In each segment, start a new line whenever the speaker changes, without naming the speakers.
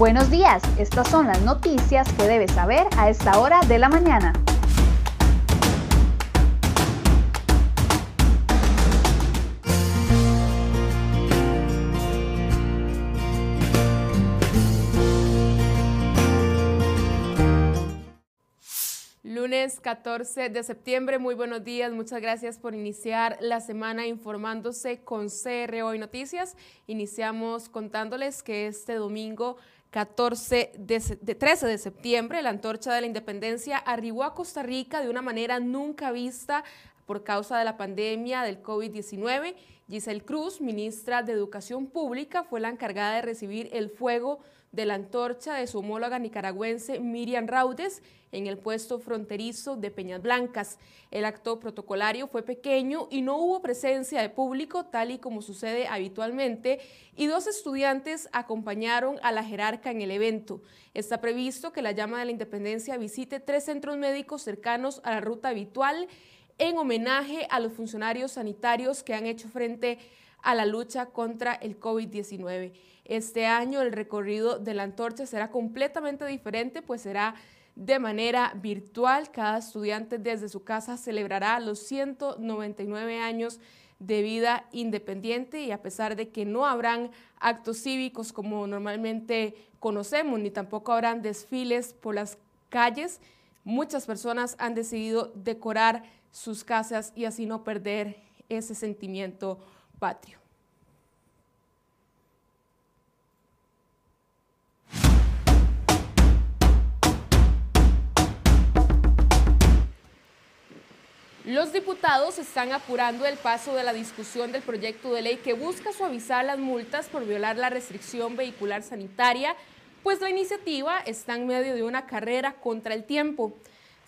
Buenos días, estas son las noticias que debes saber a esta hora de la mañana.
Lunes 14 de septiembre, muy buenos días, muchas gracias por iniciar la semana informándose con CR Hoy Noticias. Iniciamos contándoles que este domingo 14 de, 13 de septiembre, la antorcha de la independencia arribó a Costa Rica de una manera nunca vista por causa de la pandemia del COVID-19. Giselle Cruz, ministra de Educación Pública, fue la encargada de recibir el fuego de la antorcha de su homóloga nicaragüense Miriam Raudes en el puesto fronterizo de Peñas Blancas. El acto protocolario fue pequeño y no hubo presencia de público, tal y como sucede habitualmente, y dos estudiantes acompañaron a la jerarca en el evento. Está previsto que la llama de la independencia visite tres centros médicos cercanos a la ruta habitual en homenaje a los funcionarios sanitarios que han hecho frente a la lucha contra el COVID-19. Este año el recorrido de la antorcha será completamente diferente, pues será de manera virtual. Cada estudiante desde su casa celebrará los 199 años de vida independiente y a pesar de que no habrán actos cívicos como normalmente conocemos, ni tampoco habrán desfiles por las calles, muchas personas han decidido decorar sus casas y así no perder ese sentimiento patrio. Los diputados están apurando el paso de la discusión del proyecto de ley que busca suavizar las multas por violar la restricción vehicular sanitaria, pues la iniciativa está en medio de una carrera contra el tiempo.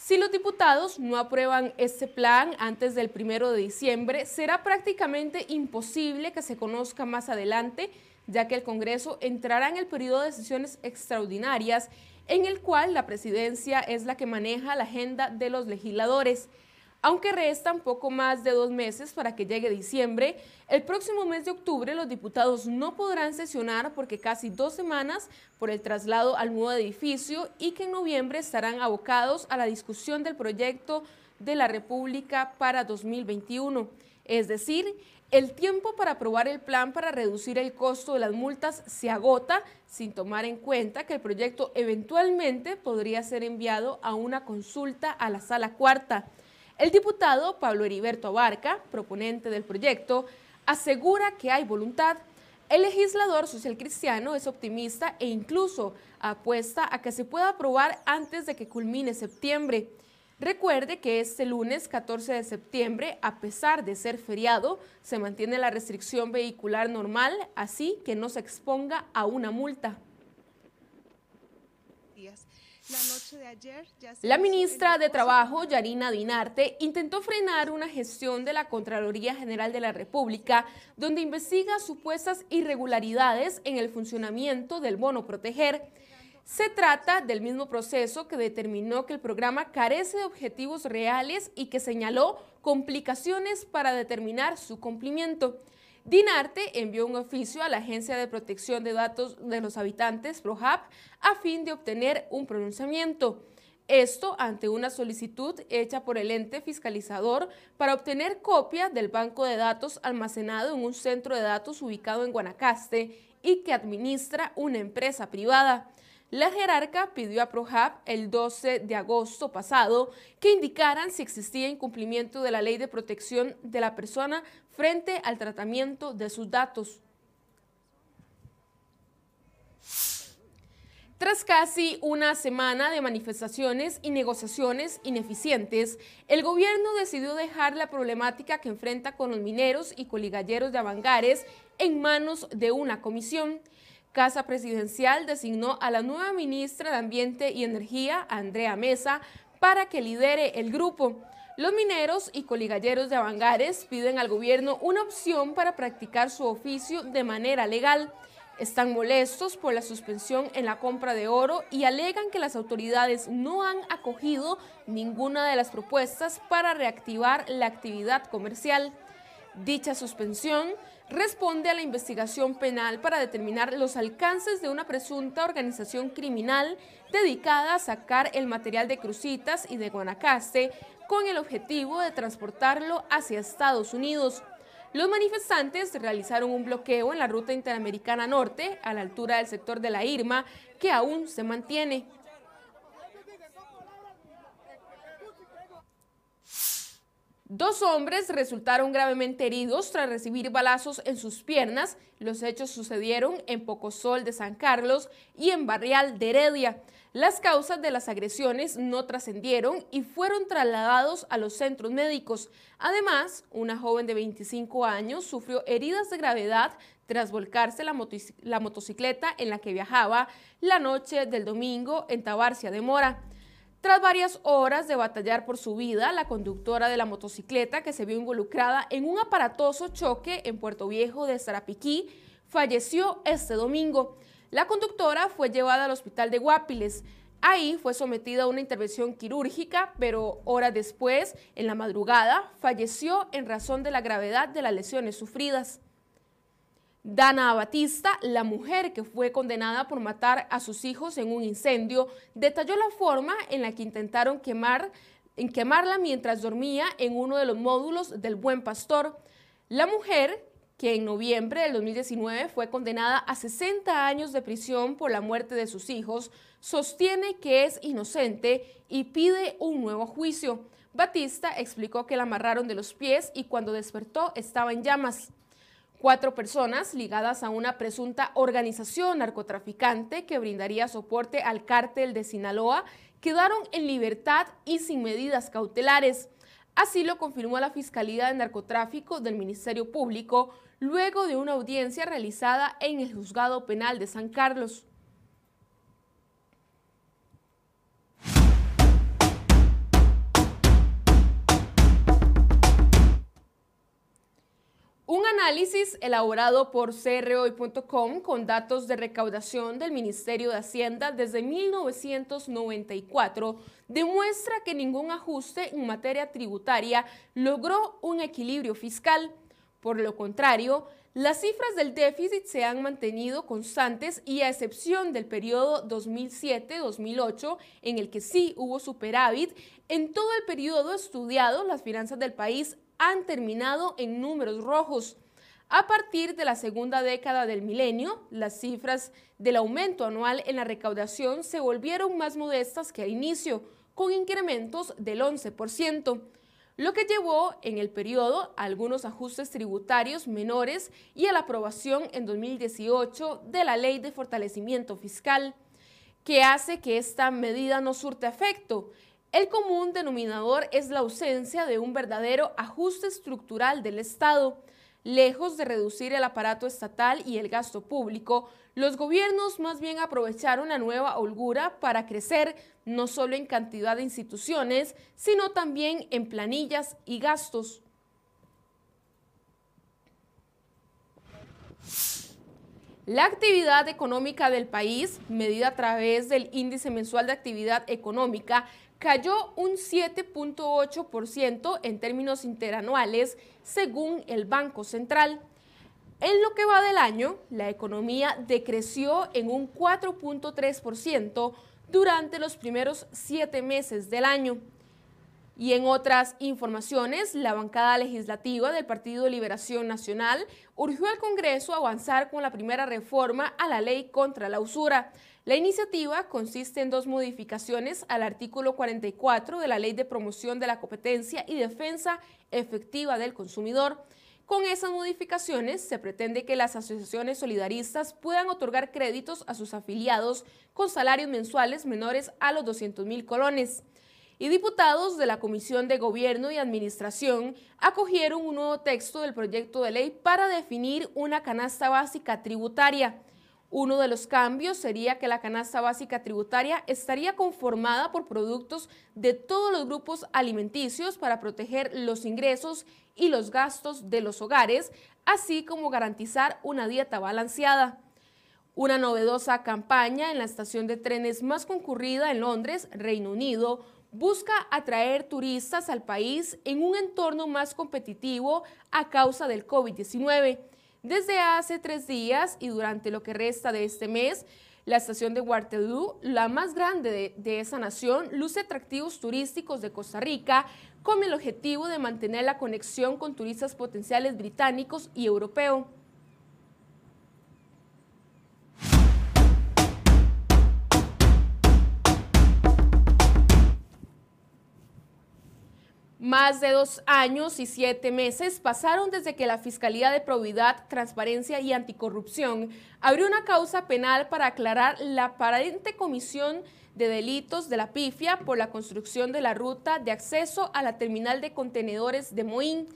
Si los diputados no aprueban este plan antes del primero de diciembre, será prácticamente imposible que se conozca más adelante, ya que el Congreso entrará en el periodo de sesiones extraordinarias, en el cual la presidencia es la que maneja la agenda de los legisladores. Aunque restan poco más de dos meses para que llegue diciembre, el próximo mes de octubre los diputados no podrán sesionar porque casi dos semanas por el traslado al nuevo edificio y que en noviembre estarán abocados a la discusión del proyecto de la República para 2021. Es decir, el tiempo para aprobar el plan para reducir el costo de las multas se agota sin tomar en cuenta que el proyecto eventualmente podría ser enviado a una consulta a la sala cuarta. El diputado Pablo Heriberto Abarca, proponente del proyecto, asegura que hay voluntad. El legislador social cristiano es optimista e incluso apuesta a que se pueda aprobar antes de que culmine septiembre. Recuerde que este lunes 14 de septiembre, a pesar de ser feriado, se mantiene la restricción vehicular normal, así que no se exponga a una multa. La ministra de Trabajo, Yarina Dinarte, intentó frenar una gestión de la Contraloría General de la República, donde investiga supuestas irregularidades en el funcionamiento del bono proteger. Se trata del mismo proceso que determinó que el programa carece de objetivos reales y que señaló complicaciones para determinar su cumplimiento. DINARTE envió un oficio a la Agencia de Protección de Datos de los Habitantes, ProHab, a fin de obtener un pronunciamiento. Esto ante una solicitud hecha por el ente fiscalizador para obtener copia del banco de datos almacenado en un centro de datos ubicado en Guanacaste y que administra una empresa privada. La jerarca pidió a ProHab el 12 de agosto pasado que indicaran si existía incumplimiento de la ley de protección de la persona frente al tratamiento de sus datos. Tras casi una semana de manifestaciones y negociaciones ineficientes, el gobierno decidió dejar la problemática que enfrenta con los mineros y coligalleros de Avangares en manos de una comisión. Casa Presidencial designó a la nueva ministra de Ambiente y Energía, Andrea Mesa, para que lidere el grupo. Los mineros y coligalleros de Avangares piden al gobierno una opción para practicar su oficio de manera legal. Están molestos por la suspensión en la compra de oro y alegan que las autoridades no han acogido ninguna de las propuestas para reactivar la actividad comercial. Dicha suspensión responde a la investigación penal para determinar los alcances de una presunta organización criminal dedicada a sacar el material de Crucitas y de Guanacaste con el objetivo de transportarlo hacia Estados Unidos. Los manifestantes realizaron un bloqueo en la ruta interamericana norte, a la altura del sector de la Irma, que aún se mantiene. Dos hombres resultaron gravemente heridos tras recibir balazos en sus piernas. Los hechos sucedieron en Pocosol de San Carlos y en Barrial de Heredia. Las causas de las agresiones no trascendieron y fueron trasladados a los centros médicos. Además, una joven de 25 años sufrió heridas de gravedad tras volcarse la, motocicleta en la que viajaba la noche del domingo en Tabarcia de Mora. Tras varias horas de batallar por su vida, la conductora de la motocicleta que se vio involucrada en un aparatoso choque en Puerto Viejo de Sarapiquí falleció este domingo. La conductora fue llevada al hospital de Guapiles. Ahí fue sometida a una intervención quirúrgica, pero horas después, en la madrugada, falleció en razón de la gravedad de las lesiones sufridas. Dana Batista, la mujer que fue condenada por matar a sus hijos en un incendio, detalló la forma en la que intentaron quemar, en quemarla mientras dormía en uno de los módulos del Buen Pastor. La mujer, que en noviembre del 2019 fue condenada a 60 años de prisión por la muerte de sus hijos, sostiene que es inocente y pide un nuevo juicio. Batista explicó que la amarraron de los pies y cuando despertó estaba en llamas. Cuatro personas ligadas a una presunta organización narcotraficante que brindaría soporte al cártel de Sinaloa quedaron en libertad y sin medidas cautelares. Así lo confirmó la Fiscalía de Narcotráfico del Ministerio Público luego de una audiencia realizada en el Juzgado Penal de San Carlos. Un análisis elaborado por CROI.com con datos de recaudación del Ministerio de Hacienda desde 1994 demuestra que ningún ajuste en materia tributaria logró un equilibrio fiscal. Por lo contrario, las cifras del déficit se han mantenido constantes y a excepción del periodo 2007-2008, en el que sí hubo superávit, en todo el periodo estudiado las finanzas del país han terminado en números rojos. A partir de la segunda década del milenio, las cifras del aumento anual en la recaudación se volvieron más modestas que al inicio, con incrementos del 11%, lo que llevó en el periodo a algunos ajustes tributarios menores y a la aprobación en 2018 de la Ley de Fortalecimiento Fiscal, que hace que esta medida no surte efecto el común denominador es la ausencia de un verdadero ajuste estructural del Estado. Lejos de reducir el aparato estatal y el gasto público, los gobiernos más bien aprovecharon la nueva holgura para crecer no solo en cantidad de instituciones, sino también en planillas y gastos. La actividad económica del país, medida a través del índice mensual de actividad económica, cayó un 7.8% en términos interanuales, según el Banco Central. En lo que va del año, la economía decreció en un 4.3% durante los primeros siete meses del año. Y en otras informaciones, la bancada legislativa del Partido Liberación Nacional urgió al Congreso avanzar con la primera reforma a la ley contra la usura. La iniciativa consiste en dos modificaciones al artículo 44 de la Ley de Promoción de la Competencia y Defensa Efectiva del Consumidor. Con esas modificaciones se pretende que las asociaciones solidaristas puedan otorgar créditos a sus afiliados con salarios mensuales menores a los 200 mil colones. Y diputados de la Comisión de Gobierno y Administración acogieron un nuevo texto del proyecto de ley para definir una canasta básica tributaria. Uno de los cambios sería que la canasta básica tributaria estaría conformada por productos de todos los grupos alimenticios para proteger los ingresos y los gastos de los hogares, así como garantizar una dieta balanceada. Una novedosa campaña en la estación de trenes más concurrida en Londres, Reino Unido, busca atraer turistas al país en un entorno más competitivo a causa del COVID-19. Desde hace tres días y durante lo que resta de este mes, la estación de Waterloo, la más grande de, de, esa nación, luce atractivos turísticos de Costa Rica con el objetivo de mantener la conexión con turistas potenciales británicos y europeos. Más de dos años y siete meses pasaron desde que la Fiscalía de Probidad, Transparencia y Anticorrupción abrió una causa penal para aclarar la aparente comisión de delitos de la pifia por la construcción de la ruta de acceso a la terminal de contenedores de Moín.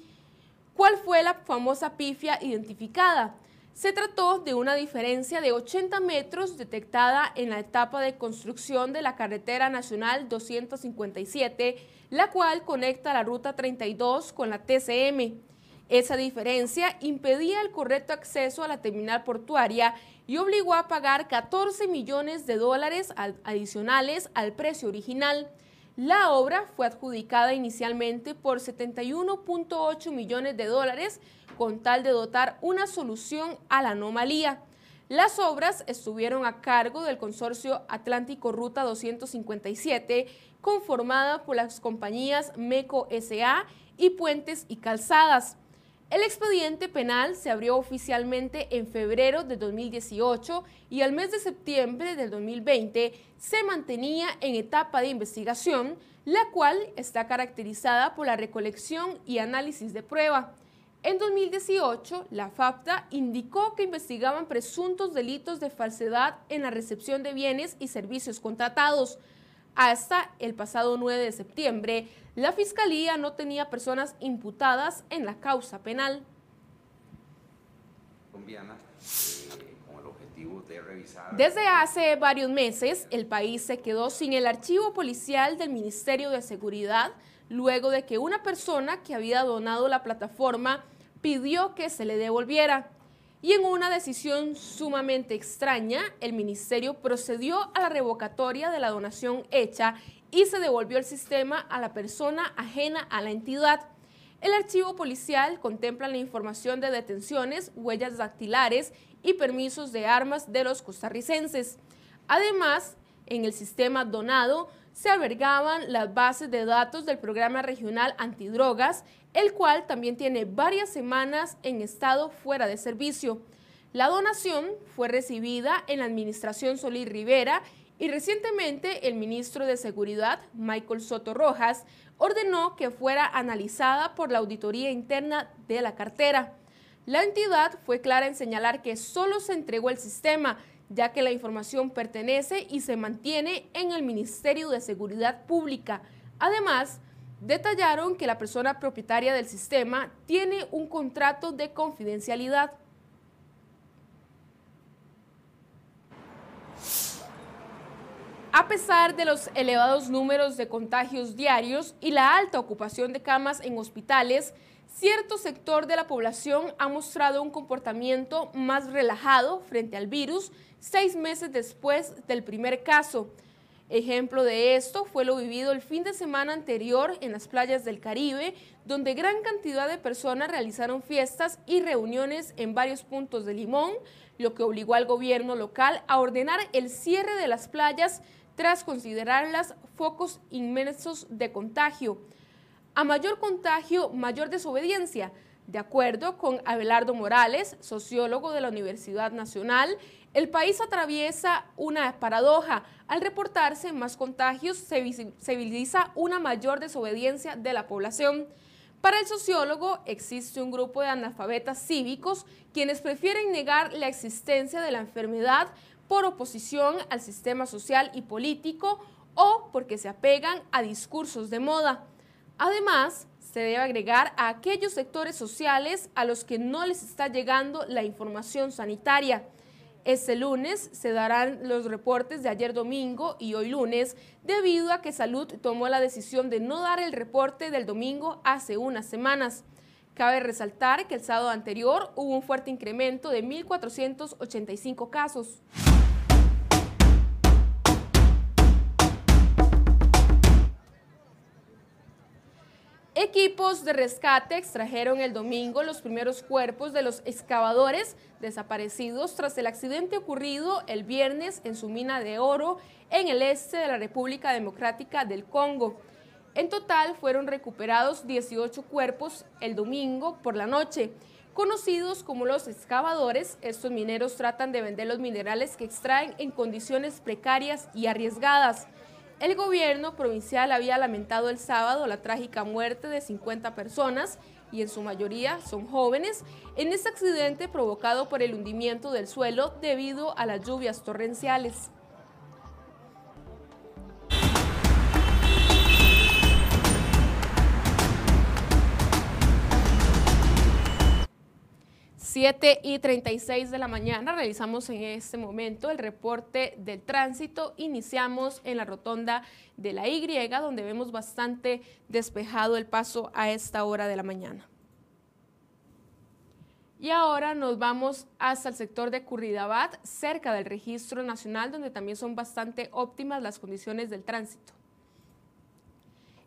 ¿Cuál fue la famosa pifia identificada? Se trató de una diferencia de 80 metros detectada en la etapa de construcción de la carretera nacional 257, la cual conecta la ruta 32 con la TCM. Esa diferencia impedía el correcto acceso a la terminal portuaria y obligó a pagar 14 millones de dólares adicionales al precio original. La obra fue adjudicada inicialmente por 71.8 millones de dólares con tal de dotar una solución a la anomalía. Las obras estuvieron a cargo del consorcio Atlántico Ruta 257, conformada por las compañías MECO SA y Puentes y Calzadas. El expediente penal se abrió oficialmente en febrero de 2018 y al mes de septiembre del 2020 se mantenía en etapa de investigación, la cual está caracterizada por la recolección y análisis de prueba. En 2018, la FAPTA indicó que investigaban presuntos delitos de falsedad en la recepción de bienes y servicios contratados. Hasta el pasado 9 de septiembre, la Fiscalía no tenía personas imputadas en la causa penal. Desde hace varios meses, el país se quedó sin el archivo policial del Ministerio de Seguridad luego de que una persona que había donado la plataforma pidió que se le devolviera. Y en una decisión sumamente extraña, el ministerio procedió a la revocatoria de la donación hecha y se devolvió el sistema a la persona ajena a la entidad. El archivo policial contempla la información de detenciones, huellas dactilares y permisos de armas de los costarricenses. Además, en el sistema donado se albergaban las bases de datos del Programa Regional Antidrogas, el cual también tiene varias semanas en estado fuera de servicio. La donación fue recibida en la administración Solís Rivera y recientemente el ministro de Seguridad, Michael Soto Rojas, ordenó que fuera analizada por la auditoría interna de la cartera. La entidad fue clara en señalar que solo se entregó el sistema, ya que la información pertenece y se mantiene en el Ministerio de Seguridad Pública. Además, detallaron que la persona propietaria del sistema tiene un contrato de confidencialidad. A pesar de los elevados números de contagios diarios y la alta ocupación de camas en hospitales, cierto sector de la población ha mostrado un comportamiento más relajado frente al virus seis meses después del primer caso. Ejemplo de esto fue lo vivido el fin de semana anterior en las playas del Caribe, donde gran cantidad de personas realizaron fiestas y reuniones en varios puntos de Limón, lo que obligó al gobierno local a ordenar el cierre de las playas tras considerarlas focos inmensos de contagio. A mayor contagio, mayor desobediencia. De acuerdo con Abelardo Morales, sociólogo de la Universidad Nacional, el país atraviesa una paradoja. Al reportarse más contagios, se visibiliza una mayor desobediencia de la población. Para el sociólogo, existe un grupo de analfabetas cívicos quienes prefieren negar la existencia de la enfermedad por oposición al sistema social y político o porque se apegan a discursos de moda. Además, se debe agregar a aquellos sectores sociales a los que no les está llegando la información sanitaria. Este lunes se darán los reportes de ayer domingo y hoy lunes, debido a que Salud tomó la decisión de no dar el reporte del domingo hace unas semanas. Cabe resaltar que el sábado anterior hubo un fuerte incremento de 1.485 casos. Equipos de rescate extrajeron el domingo los primeros cuerpos de los excavadores desaparecidos tras el accidente ocurrido el viernes en su mina de oro en el este de la República Democrática del Congo. En total fueron recuperados 18 cuerpos el domingo por la noche. Conocidos como los excavadores, estos mineros tratan de vender los minerales que extraen en condiciones precarias y arriesgadas. El gobierno provincial había lamentado el sábado la trágica muerte de 50 personas y en su mayoría son jóvenes en este accidente provocado por el hundimiento del suelo debido a las lluvias torrenciales. 7 y 36 de la mañana realizamos en este momento el reporte del tránsito. Iniciamos en la rotonda de la Y, donde vemos bastante despejado el paso a esta hora de la mañana. Y ahora nos vamos hasta el sector de Curridabat, cerca del registro nacional, donde también son bastante óptimas las condiciones del tránsito.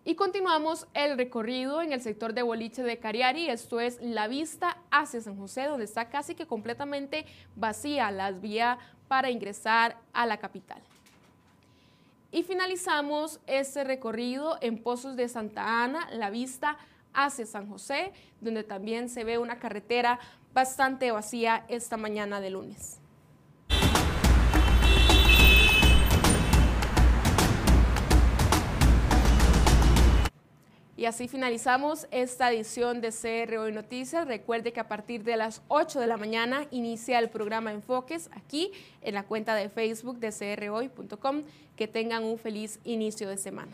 Y continuamos el recorrido en el sector de boliche de Cariari, esto es la vista hacia San José, donde está casi que completamente vacía las vías para ingresar a la capital. Y finalizamos este recorrido en Pozos de Santa Ana, la vista hacia San José, donde también se ve una carretera bastante vacía esta mañana de lunes. Y así finalizamos esta edición de CR Hoy Noticias. Recuerde que a partir de las 8 de la mañana inicia el programa Enfoques aquí en la cuenta de Facebook de crhoy.com. Que tengan un feliz inicio de semana.